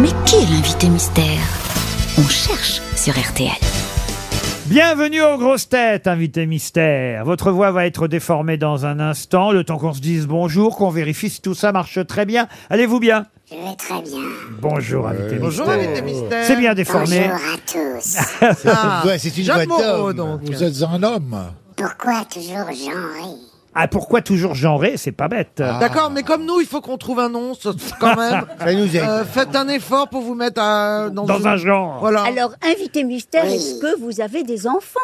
Mais qui est l'invité mystère? On cherche sur RTL. Bienvenue aux grosses têtes, invité mystère. Votre voix va être déformée dans un instant, le temps qu'on se dise bonjour, qu'on vérifie si tout ça marche très bien. Allez-vous bien? Je vais très bien. Bonjour, invité Bonjour, mystère. invité mystère. C'est bien déformé. Bonjour à tous. Ah, Ouais, c'est une Jacques voix Moreau, d'homme. donc. Vous êtes un homme. Pourquoi toujours genré Ah, pourquoi toujours genré? C'est pas bête. D'accord, mais comme nous, il faut qu'on trouve un nom, ça- quand même. Ça nous aide. Euh, faites un effort pour vous mettre à- dans, Dans une- un genre. Voilà. Alors, invité mystère, Oui. est-ce que vous avez des enfants?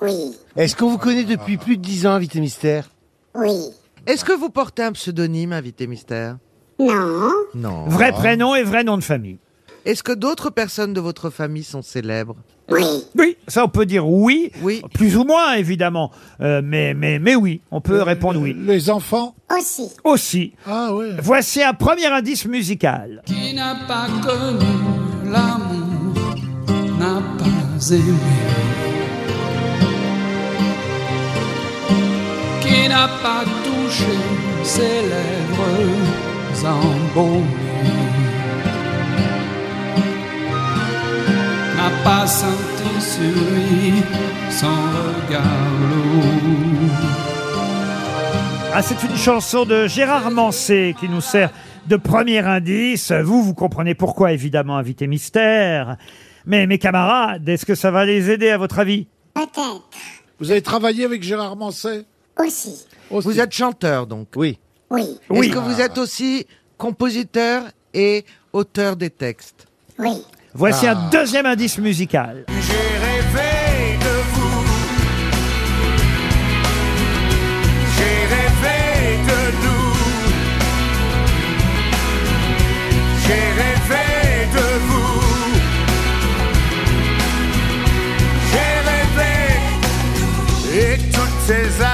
Oui, Est-ce qu'on vous connaît depuis plus de 10 ans, invité mystère? Oui. Est-ce que vous portez un pseudonyme, invité mystère? Non, Non. Vrai prénom et vrai nom de famille. Est-ce que d'autres personnes de votre famille sont célèbres? Oui. Oui, ça on peut dire oui. Oui. Plus ou moins, évidemment. Euh, mais, mais, mais oui, on peut répondre oui. Les enfants Aussi. Aussi. Ah ouais. Voici un premier indice musical. Qui n'a pas connu l'amour n'a pas aimé. Qui n'a pas touché ses lèvres embaumées. N'a pas senti sur lui son regard lourd. Ah, c'est une chanson de Gérard Manset qui nous sert de premier indice. Vous, vous comprenez pourquoi, évidemment, invité mystère. Mais mes camarades, est-ce que ça va les aider à votre avis? Peut-être. Vous avez travaillé avec Gérard Manset Aussi. Vous êtes chanteur, donc. Oui. Oui, Oui. Est-ce que vous êtes aussi compositeur et auteur des textes? Oui. Voici un deuxième indice musical. J'ai rêvé de vous. J'ai rêvé de nous. J'ai rêvé de vous. J'ai rêvé. Et toutes ces sans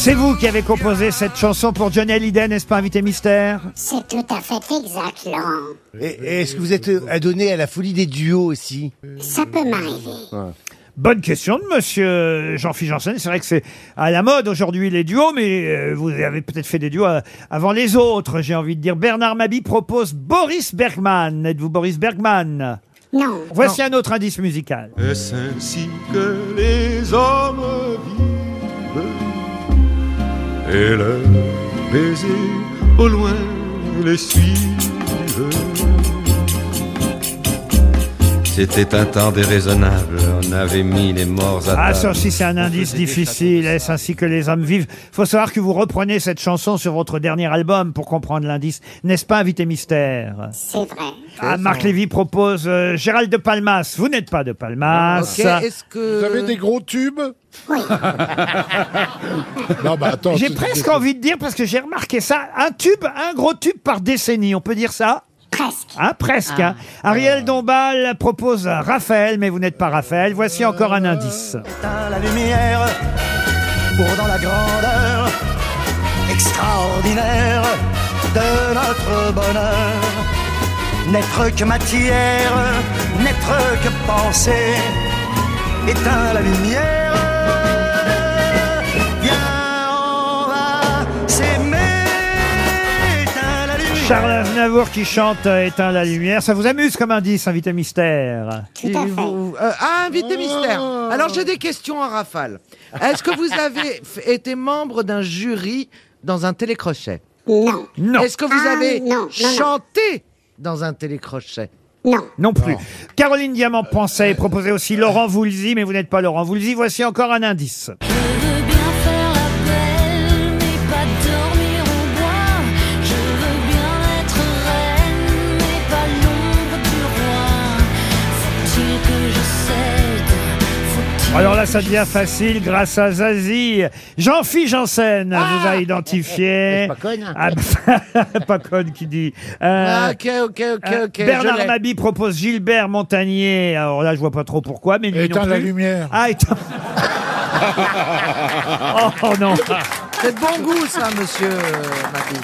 C'est vous qui avez composé cette chanson pour Johnny Hallyday, n'est-ce pas, invité mystère C'est tout à fait exact, Laurent. Et, est-ce que vous êtes adonné à la folie des duos aussi Ça peut m'arriver. Bonne question de monsieur Jean-Philippe Janssen. C'est vrai que c'est à la mode aujourd'hui les duos, mais euh, vous avez peut-être fait des duos euh, avant les autres, j'ai envie de dire. Bernard Mabi propose Boris Bergman. Êtes-vous Boris Bergman? Non, Voici un autre indice musical. Est-ce ainsi que les hommes vivent? Et leurs baisers au loin les suivent C'était un temps déraisonnable, on avait mis les morts à Ah, table. ça aussi, c'est un indice difficile. Est-ce ainsi que les hommes vivent faut savoir que vous reprenez cette chanson sur votre dernier album pour comprendre l'indice. N'est-ce pas, invité mystère? C'est vrai. Ah, Marc Lévy propose euh, Gérald de Palmas. Vous n'êtes pas de Palmas. Ok, est-ce que... Vous avez des gros tubes? Oui, Non, bah attends. J'ai presque envie de dire, parce que j'ai remarqué ça, un tube, un gros tube par décennie. On peut dire ça? Presque. Hein, presque. hein. Ariel Dombal propose Raphaël, mais vous n'êtes pas Raphaël. Voici encore un indice. Éteins la lumière pour dans la grandeur extraordinaire de notre bonheur. N'être que matière, n'être que pensée. Éteins la lumière, Charles Aznavour qui chante euh, Éteins la lumière. Ça vous amuse comme indice, invité mystère Tout à fait. vous- euh, ah, invité mystère. Alors j'ai des questions à rafale. Est-ce que vous avez f- été membre d'un jury dans un télécrochet Non, Non, Est-ce que vous Ah, avez non, non, non. chanté dans un télécrochet non. non plus. Caroline Diamant pensait et proposait aussi Laurent Voulzy, mais vous n'êtes pas Laurent Voulzy. Voici encore un indice. Alors là, ça devient facile grâce à Zazie. Jean-Philippe Janssen vous a identifié. Pas conne. Ah, bah, pas conne qui dit. Euh, Ah, Ok, ok, ok, euh, ok. je Bernard l'ai. Mabi propose Gilbert Montagnier. Alors là, je vois pas trop pourquoi, mais lui non Éteins la plus. lumière. Ah, éteins. oh, oh, non. C'est de bon goût, ça, monsieur euh, Mabi.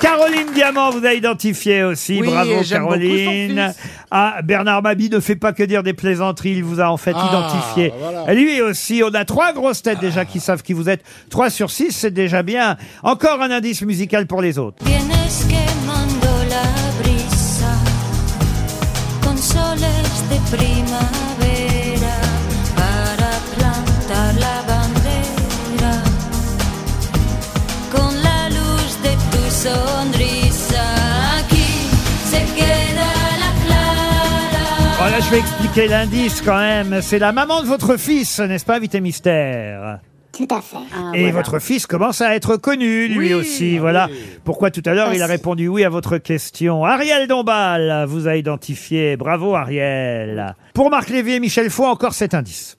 Caroline Diamant vous a identifié aussi. Oui, Bravo et j'aime beaucoup son Caroline. fils. Ah, Bernard Mabi ne fait pas que dire des plaisanteries, il vous a en fait Ah, identifié. voilà. Et lui aussi, on a trois grosses têtes déjà qui savent qui vous êtes. Trois sur six, c'est déjà bien. Encore un indice musical pour les autres. Je vais expliquer l'indice quand même. C'est la maman de votre fils, n'est-ce pas, invité mystère? Tout à fait. Et votre fils commence à être connu, lui Oui. aussi. Voilà pourquoi tout à l'heure il a répondu oui à votre question? Ariel Dombal vous a identifié. Bravo Ariel. Pour Marc Lévy et Michel Faux, encore cet indice.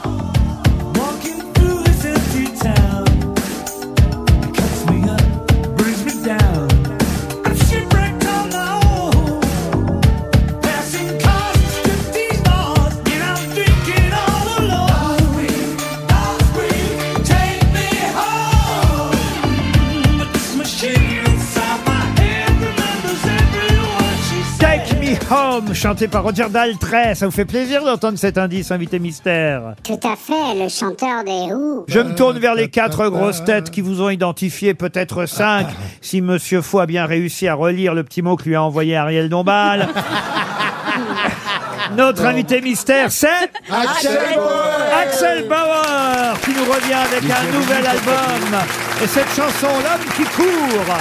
Chanté par Roger Daltrey. Ça vous fait plaisir d'entendre cet indice, invité mystère Tout à fait, le chanteur des Who. Je me tourne vers les quatre grosses têtes qui vous ont identifié, peut-être cinq, si Monsieur Faux a bien réussi à relire le petit mot que lui a envoyé Ariel Dombal. Notre invité mystère, c'est Axel Bauer. Axel Bauer, qui nous revient avec un nouvel album. Et cette chanson, L'homme qui court.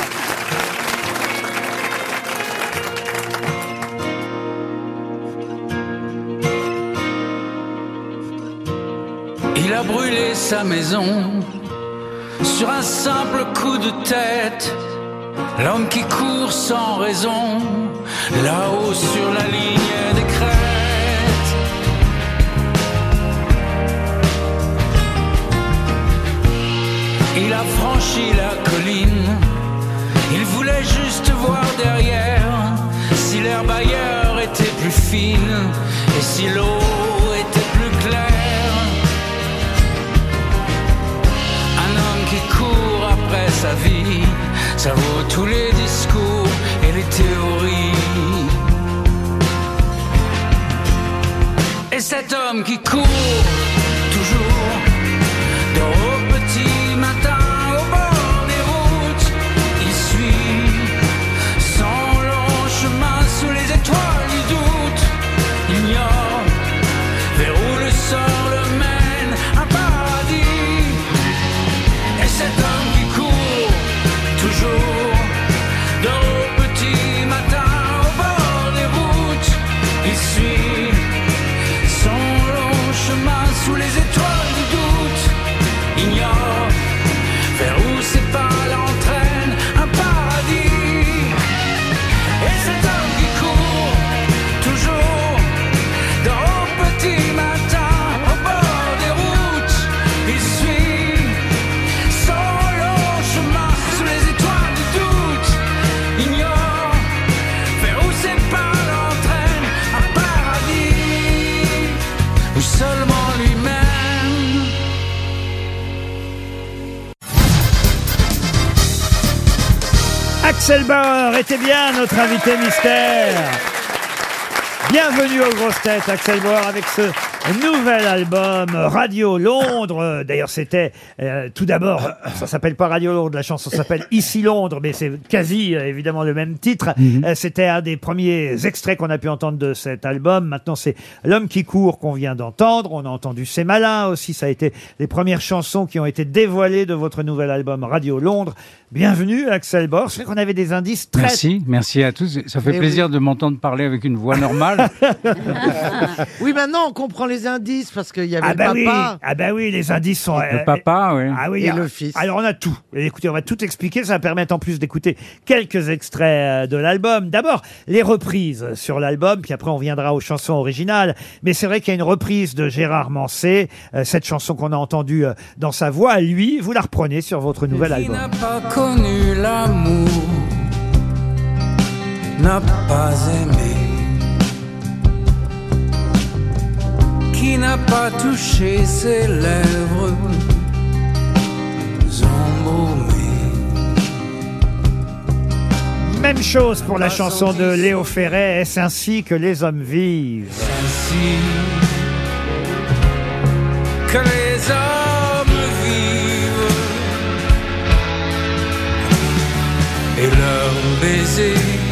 Brûlé sa maison sur un simple coup de tête. L'homme qui court sans raison, là-haut sur la ligne des crêtes. Il a franchi la colline, il voulait juste voir derrière si l'herbe ailleurs était plus fine et si l'eau sa vie, ça vaut tous les discours et les théories. Et cet homme qui court Axel Bauer était bien notre invité mystère. Bienvenue aux grosses têtes, Axel Bauer, avec ce nouvel album Radio Londres. D'ailleurs, c'était euh, tout d'abord, ça s'appelle pas Radio Londres, la chanson s'appelle Ici Londres, mais c'est quasi euh, évidemment le même titre. Euh, c'était un des premiers extraits qu'on a pu entendre de cet album. Maintenant, c'est L'homme qui court qu'on vient d'entendre. On a entendu C'est malin aussi. Ça a été les premières chansons qui ont été dévoilées de votre nouvel album Radio Londres. Bienvenue, Axel Bauer. C'est vrai qu'on avait des indices très Merci, merci à tous. Ça fait Eh plaisir de m'entendre parler avec une voix normale. Oui, maintenant on comprend les indices parce qu'il y avait Ah le bah oui, papa. ah bah oui, les indices sont. Le papa, oui. Ah oui, Et ah, le fils. Alors on a tout. Et écoutez, on va tout expliquer. Ça va permettre en plus d'écouter quelques extraits euh, de l'album. D'abord les reprises sur l'album, puis après on viendra aux chansons originales. Mais c'est vrai qu'il y a une reprise de Gérard Manset, euh, cette chanson qu'on a entendue euh, dans sa voix. Lui, vous la reprenez sur votre nouvel Qui album. n'a pas connu l'amour n'a pas aimé. Pas touché ses lèvres. Même chose pour la chanson de Léo Ferré. Est-ce ainsi que les hommes vivent? Ainsi que les hommes vivent et leurs baisers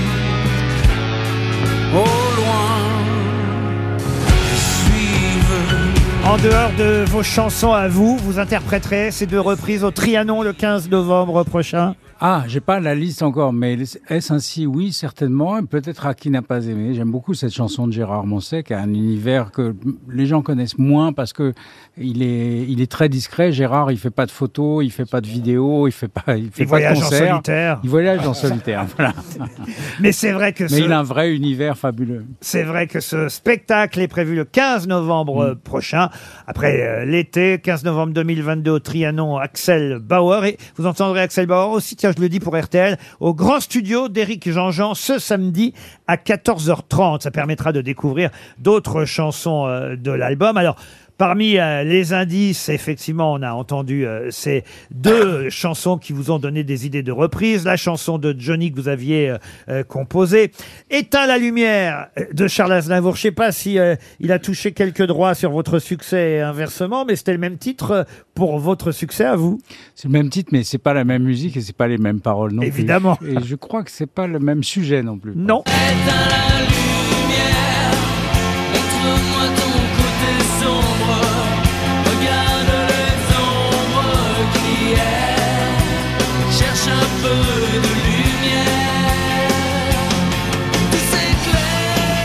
En dehors de vos chansons à vous, vous interpréterez ces deux reprises au Trianon le 15 novembre prochain Ah, j'ai pas la liste encore, mais est-ce ainsi? Oui, certainement. Peut-être à qui n'a pas aimé. J'aime beaucoup cette chanson de Gérard qui a un univers que les gens connaissent moins parce que il est, il est très discret. Gérard, il fait pas de photos, il fait pas de vidéos, il fait pas, il fait Il pas voyage de en solitaire. Il voyage en solitaire. voilà. Mais c'est vrai que Mais ce- il a un vrai univers fabuleux. C'est vrai que ce spectacle est prévu le 15 novembre Mm. prochain, après euh, l'été, 15 novembre 2022 au Trianon, Axel Bauer. Et vous entendrez Axel Bauer aussi, tiens, je le dis pour RTL, au grand studio d'Éric Jean-Jean ce samedi à 14h30. Ça permettra de découvrir d'autres chansons euh, de l'album. Alors, Parmi euh, les indices, effectivement, on a entendu euh, ces deux chansons qui vous ont donné des idées de reprise. La chanson de Johnny que vous aviez euh, euh, composée. Éteins la lumière euh, de Charles Aznavour. Je sais pas si euh, il a touché quelques droits sur votre succès et inversement, mais c'était le même titre euh, pour votre succès à vous. C'est le même titre, mais c'est pas la même musique et c'est pas les mêmes paroles non Évidemment. plus. Et je crois que c'est pas le même sujet non plus. Non.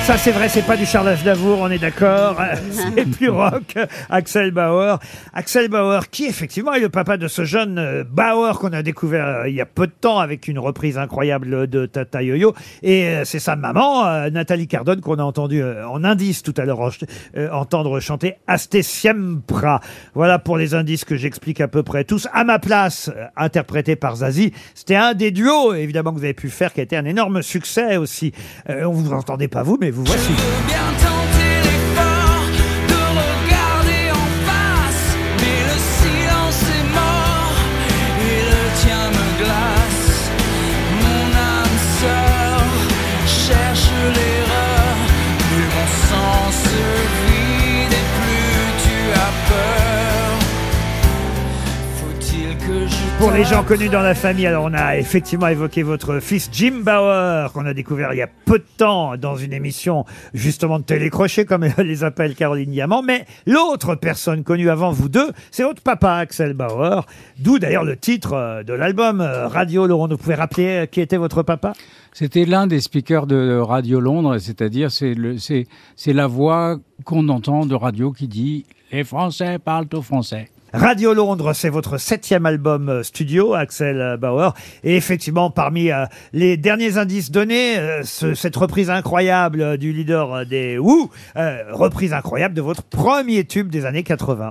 Ça, c'est vrai, c'est pas du Charles Aznavour, on est d'accord. C'est plus rock. Axel Bauer. Axel Bauer, qui effectivement est le papa de ce jeune euh, Bauer qu'on a découvert euh, il y a peu de temps avec une reprise incroyable de Tata Yo-Yo. Et euh, c'est sa maman, Nathalie Cardone, qu'on a entendu en indice tout à l'heure en- entendre chanter Aste Siempra. Voilà pour les indices que j'explique à peu près tous. À ma place, interprété par Zazie, c'était un des duos, évidemment, que vous avez pu faire, qui a été un énorme succès aussi. On vous entendait pas vous, mais vous voici. Tenter l'effort Pour les gens connus dans la famille, alors on a effectivement évoqué votre fils Jim Bauer, qu'on a découvert il y a peu de temps dans une émission justement de télécrochet, comme les appelle Caroline Diamant. Mais l'autre personne connue avant vous deux, c'est votre papa Axel Bauer, d'où d'ailleurs le titre euh, de l'album euh, Radio Laurent. Vous pouvez rappeler euh, qui était votre papa? C'était l'un des speakers de Radio Londres, c'est-à-dire c'est c'est la voix qu'on entend de radio qui dit les Français parlent au français. Radio Londres, c'est votre septième album euh, studio, Axel euh, Bauer. Et effectivement, parmi euh, les derniers indices donnés, ce- cette reprise incroyable du leader des Who, reprise incroyable de votre premier tube des années 80.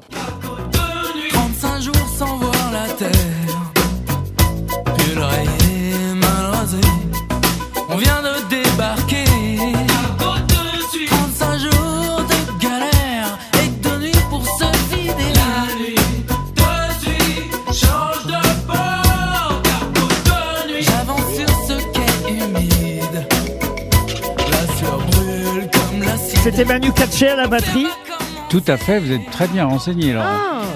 La batterie. Tout à fait, vous êtes très bien renseigné là.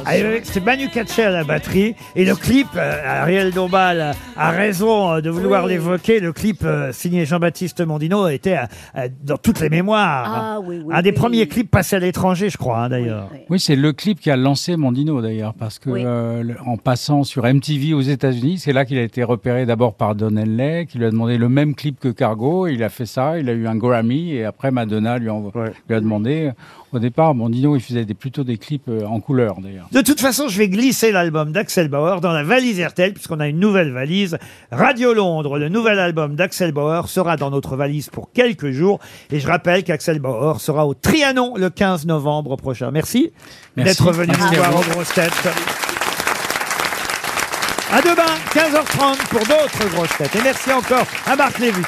Ah, oui, C'était Manu Katché à la batterie. Et le clip, euh, Ariel Dombal a raison euh, de vouloir l'évoquer. Le clip euh, signé Jean-Baptiste Mondino était euh, euh, dans toutes les mémoires. Ah, oui, oui, Un des oui. premiers clips passés à l'étranger, je crois, hein, d'ailleurs. Oui, c'est le clip qui a lancé Mondino d'ailleurs, parce que Oui. euh, le- en passant sur MTV aux États-Unis, c'est là qu'il a été repéré d'abord par Don Henley, qui lui a demandé le même clip que Cargo. Il a fait ça, il a eu un Grammy, et après Madonna lui, envo- lui a demandé. Au départ, Mondino, il faisait des, plutôt des clips euh, en couleur d'ailleurs. De toute façon, je vais glisser l'album d'Axel Bauer dans la valise RTL, puisqu'on a une nouvelle valise. Radio Londres, le nouvel album d'Axel Bauer, sera dans notre valise pour quelques jours. Et je rappelle qu'Axel Bauer sera au Trianon le 15 novembre prochain. Merci, Merci. d'être venu nous voir aux grosses têtes. À demain, 15h30 pour d'autres grosses têtes. Et merci encore à Marc Lévy.